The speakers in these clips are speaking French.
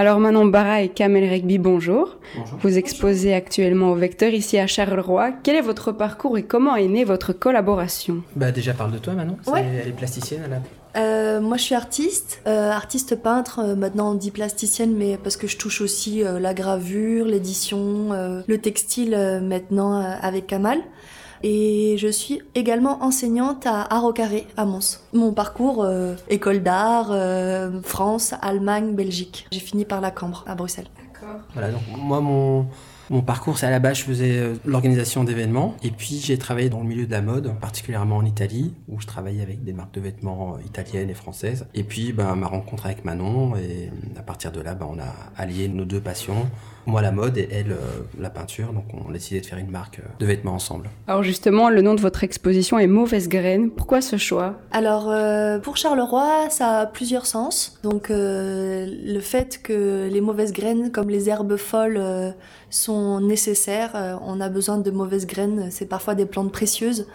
Alors Manon Barra et Kamel Regbi, bonjour. bonjour. Vous exposez actuellement au Vecteur ici à Charleroi. Quel est votre parcours et comment est née votre collaboration? Bah déjà parle de toi Manon, ouais. elle est plasticienne à la... Euh, moi, je suis artiste, euh, artiste peintre. Euh, maintenant, on dit plasticienne, mais parce que je touche aussi euh, la gravure, l'édition, euh, le textile maintenant avec Kamal. Et je suis également enseignante à Art Carré à Mons. Mon parcours, école d'art, France, Allemagne, Belgique. J'ai fini par la Cambre à Bruxelles. D'accord. Voilà, donc moi, mon, mon parcours, c'est à la base, je faisais euh, l'organisation d'événements. Et puis, j'ai travaillé dans le milieu de la mode, particulièrement en Italie, où je travaillais avec des marques de vêtements euh, italiennes et françaises. Et puis, bah, ma rencontre avec Manon, et à partir de là, bah, on a allié nos deux passions. Moi, la mode et elle, euh, la peinture. Donc, on a décidé de faire une marque de vêtements ensemble. Alors, justement, le nom de votre exposition est Mauvaise Graine. Pourquoi ce choix? Alors, euh, pour Charleroi, ça a plusieurs sens. Donc, euh, le fait que les mauvaises graines, comme les herbes folles, sont nécessaires. on a besoin de mauvaises graines. C'est parfois des plantes précieuses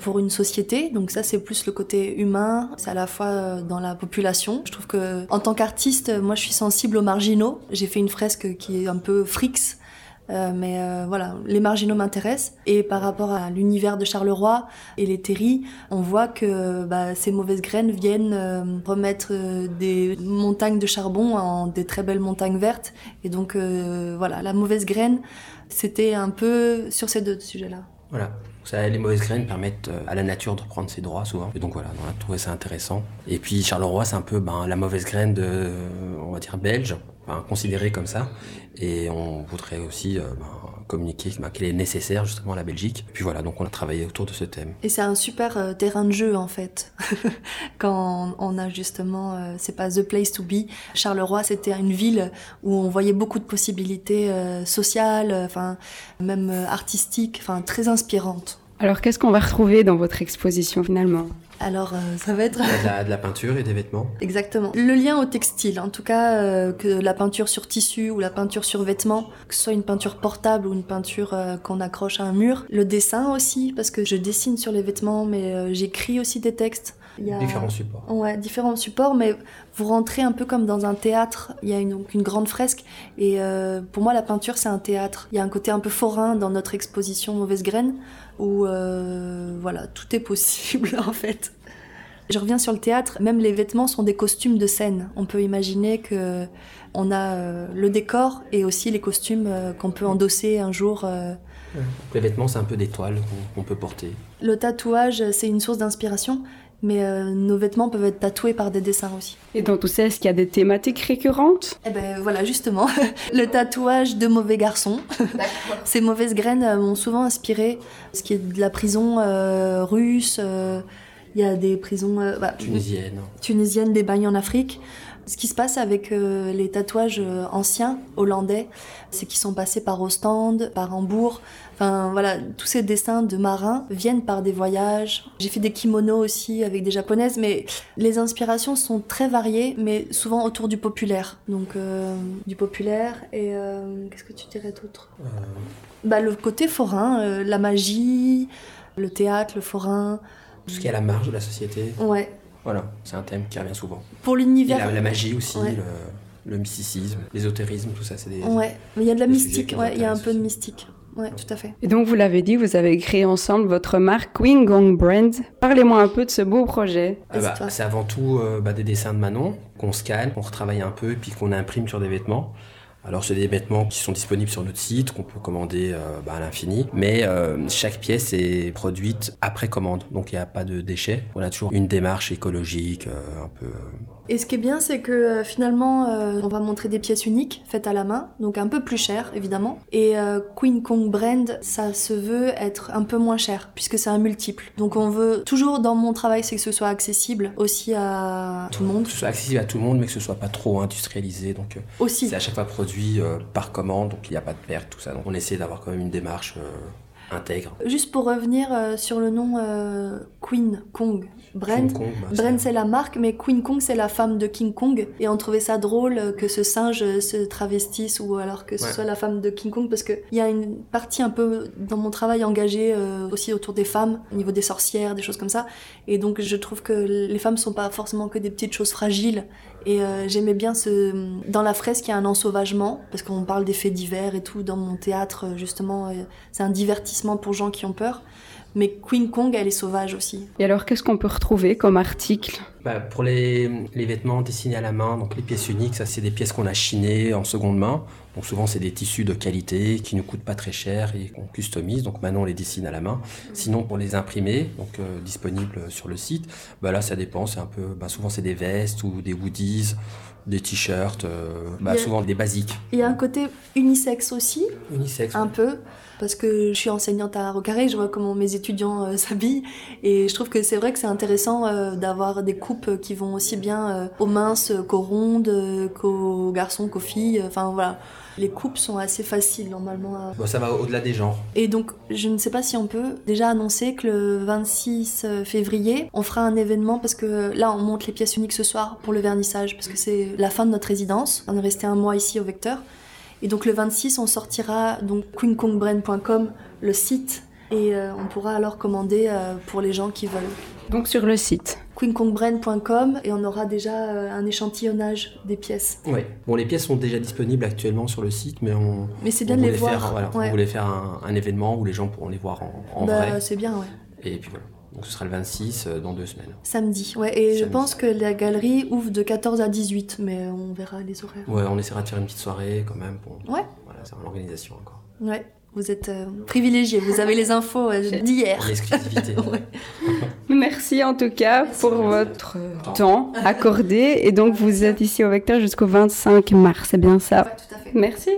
pour une société. Donc ça, c'est plus le côté humain, c'est à la fois euh, dans la population. Je trouve que en tant qu'artiste, moi, je suis sensible aux marginaux. J'ai fait une fresque qui est un peu frix. Euh, mais euh, voilà, les marginaux m'intéressent. Et par rapport à l'univers de Charleroi et les terris, on voit que bah, ces mauvaises graines viennent euh, remettre euh, des montagnes de charbon en des très belles montagnes vertes. Et donc euh, voilà, la mauvaise graine, c'était un peu sur ces deux sujets-là. Voilà. Les mauvaises graines permettent euh, à la nature de prendre ses droits souvent. Et donc voilà, on a trouvé ça intéressant. Et puis Charleroi, c'est un peu ben, la mauvaise graine de, on va dire, belge, enfin, considérée comme ça. Et on voudrait aussi euh, ben, communiquer ben, qu'elle est nécessaire justement à la Belgique. Et puis voilà, donc on a travaillé autour de ce thème. Et c'est un super euh, terrain de jeu en fait. Quand on a justement, euh, c'est pas the place to be. Charleroi, c'était une ville où on voyait beaucoup de possibilités euh, sociales, enfin même euh, artistiques, enfin très inspirantes. Alors qu'est-ce qu'on va retrouver dans votre exposition finalement? Alors, euh, ça va être... de, la, de la, peinture et des vêtements. Exactement. Le lien au textile, en tout cas, euh, que la peinture sur tissu ou la peinture sur vêtements, que ce soit une peinture portable ou une peinture euh, qu'on accroche à un mur. Le dessin aussi, parce que je dessine sur les vêtements, mais j'écris aussi des textes. Il y a... Différents supports. Ouais, différents supports, mais vous rentrez un peu comme dans un théâtre. Il y a une, donc une grande fresque. Et euh, pour moi, la peinture, c'est un théâtre. Il y a un côté un peu forain dans notre exposition Mauvaise Graine, où euh, voilà, tout est possible en fait. Je reviens sur le théâtre, même les vêtements sont des costumes de scène. On peut imaginer que on a euh, le décor et aussi les costumes euh, qu'on peut endosser un jour. Euh... Les vêtements, c'est un peu des toiles qu'on peut porter. Le tatouage, c'est une source d'inspiration, mais euh, nos vêtements peuvent être tatoués par des dessins aussi. Et dans tout ça, est-ce qu'il y a des thématiques récurrentes? Eh ben voilà, justement, le tatouage de mauvais garçons. Ces mauvaises graines m'ont souvent inspiré, ce qui est de la prison euh, russe. Il y a des prisons bah, tunisiennes. tunisiennes, des bagnes en Afrique. Ce qui se passe avec euh, les tatouages euh, anciens hollandais, c'est qu'ils sont passés par Ostende, par Hambourg. Enfin voilà, tous ces dessins de marins viennent par des voyages. J'ai fait des kimonos aussi avec des japonaises, mais les inspirations sont très variées, mais souvent autour du populaire. Donc euh, du populaire et euh, qu'est-ce que tu dirais d'autre? Bah, Le côté forain, la magie, le théâtre, le forain. Tout ce qui est à la marge de la société. Ouais. Voilà, c'est un thème qui revient souvent. Pour l'univers. La, la, magie aussi, ouais. le, le, mysticisme, l'ésotérisme, tout ça, c'est des. Ouais, mais il y a de la mystique, ouais, il y a un peu de mystique. Ouais, tout à fait. Et donc, vous l'avez dit, vous avez créé ensemble votre marque Queen Gong Brand. Parlez-moi un peu de ce beau projet. Ah bah, c'est avant tout euh, bah, des dessins de Manon qu'on scanne, qu'on retravaille un peu, puis qu'on imprime sur des vêtements. Alors c'est des vêtements qui sont disponibles sur notre site, qu'on peut commander euh, bah, à l'infini, mais euh, chaque pièce est produite après commande, donc il n'y a pas de déchets. On a toujours une démarche écologique, euh, un peu... Et ce qui est bien, c'est que finalement, on va montrer des pièces uniques, faites à la main, donc un peu plus chères, évidemment. Et Queen Kong Brand, ça se veut être un peu moins cher, puisque c'est un multiple. Donc on veut, toujours dans mon travail, c'est que ce soit accessible aussi à tout le monde. Que ce soit accessible à tout le monde, mais que ce soit pas trop industrialisé. Donc aussi. c'est à chaque fois produit par commande, donc il n'y a pas de perte, tout ça. Donc on essaie d'avoir quand même une démarche intègre. Juste pour revenir euh, sur le nom euh, Queen Kong. Bah, Brand c'est la marque, mais Queen Kong c'est la femme de King Kong. Et on trouvait ça drôle que ce singe se travestisse ou alors que ce Ouais. soit la femme de King Kong parce qu'il y a une partie un peu dans mon travail engagée euh, aussi autour des femmes, au niveau des sorcières, des choses comme ça. Et donc je trouve que les femmes sont pas forcément que des petites choses fragiles Et euh, j'aimais bien ce. Dans la fresque, il y a un ensauvagement, parce qu'on parle des faits divers et tout. Dans mon théâtre, justement, euh, c'est un divertissement pour gens qui ont peur. Mais Queen Kong, elle est sauvage aussi. Et alors, qu'est-ce qu'on peut retrouver comme article? Bah, Pour les, les, vêtements dessinés à la main, donc les pièces uniques, ça c'est des pièces qu'on a chinées en seconde main. Donc souvent c'est des tissus de qualité qui ne coûtent pas très cher et qu'on customise. Donc maintenant on les dessine à la main. Sinon pour les imprimer, donc euh, disponibles sur le site, bah là ça dépend. C'est un peu, bah, souvent c'est des vestes ou des woodies des t-shirts, euh, bah, souvent des basiques. Il y a un côté unisexe aussi. Unisexe. Un peu. Parce que je suis enseignante à Rocaré, je vois comment mes étudiants euh, s'habillent. Et je trouve que c'est vrai que c'est intéressant euh, d'avoir des coupes qui vont aussi bien aux minces qu'aux rondes, qu'aux garçons, qu'aux filles. Enfin voilà. Les coupes sont assez faciles normalement. Bon, ça va au-delà des genres. Et donc, je ne sais pas si on peut déjà annoncer que le 26 février, on fera un événement parce que là, on monte les pièces uniques ce soir pour le vernissage parce que c'est la fin de notre résidence. On est resté un mois ici au Vecteur. Et donc le 26, on sortira donc queenkongbrain.com, le site, et euh, on pourra alors commander euh, pour les gens qui veulent. Donc sur le site queenkongbrain.com et on aura déjà euh, un échantillonnage des pièces. Oui, bon les pièces sont déjà disponibles actuellement sur le site, mais on. Mais c'est bien de les voir. Faire, voilà, On voulait faire un, événement où les gens pourront les voir en, en bah, vrai. C'est bien, ouais. Et puis voilà. Donc ce sera le 26 euh, dans deux semaines. Samedi, ouais. Et je pense que la galerie ouvre de 14 à 18, mais on verra les horaires. Ouais, on essaiera de faire une petite soirée quand même. Pour... Ouais. Voilà, c'est l'organisation encore. Ouais. Vous êtes euh, privilégié, vous avez les infos euh, d'hier. L'exclusivité. Merci en tout cas pour votre temps accordé. Et donc vous êtes ici au Vecteur jusqu'au 25 mars, c'est bien ça Ouais, tout à fait. Merci.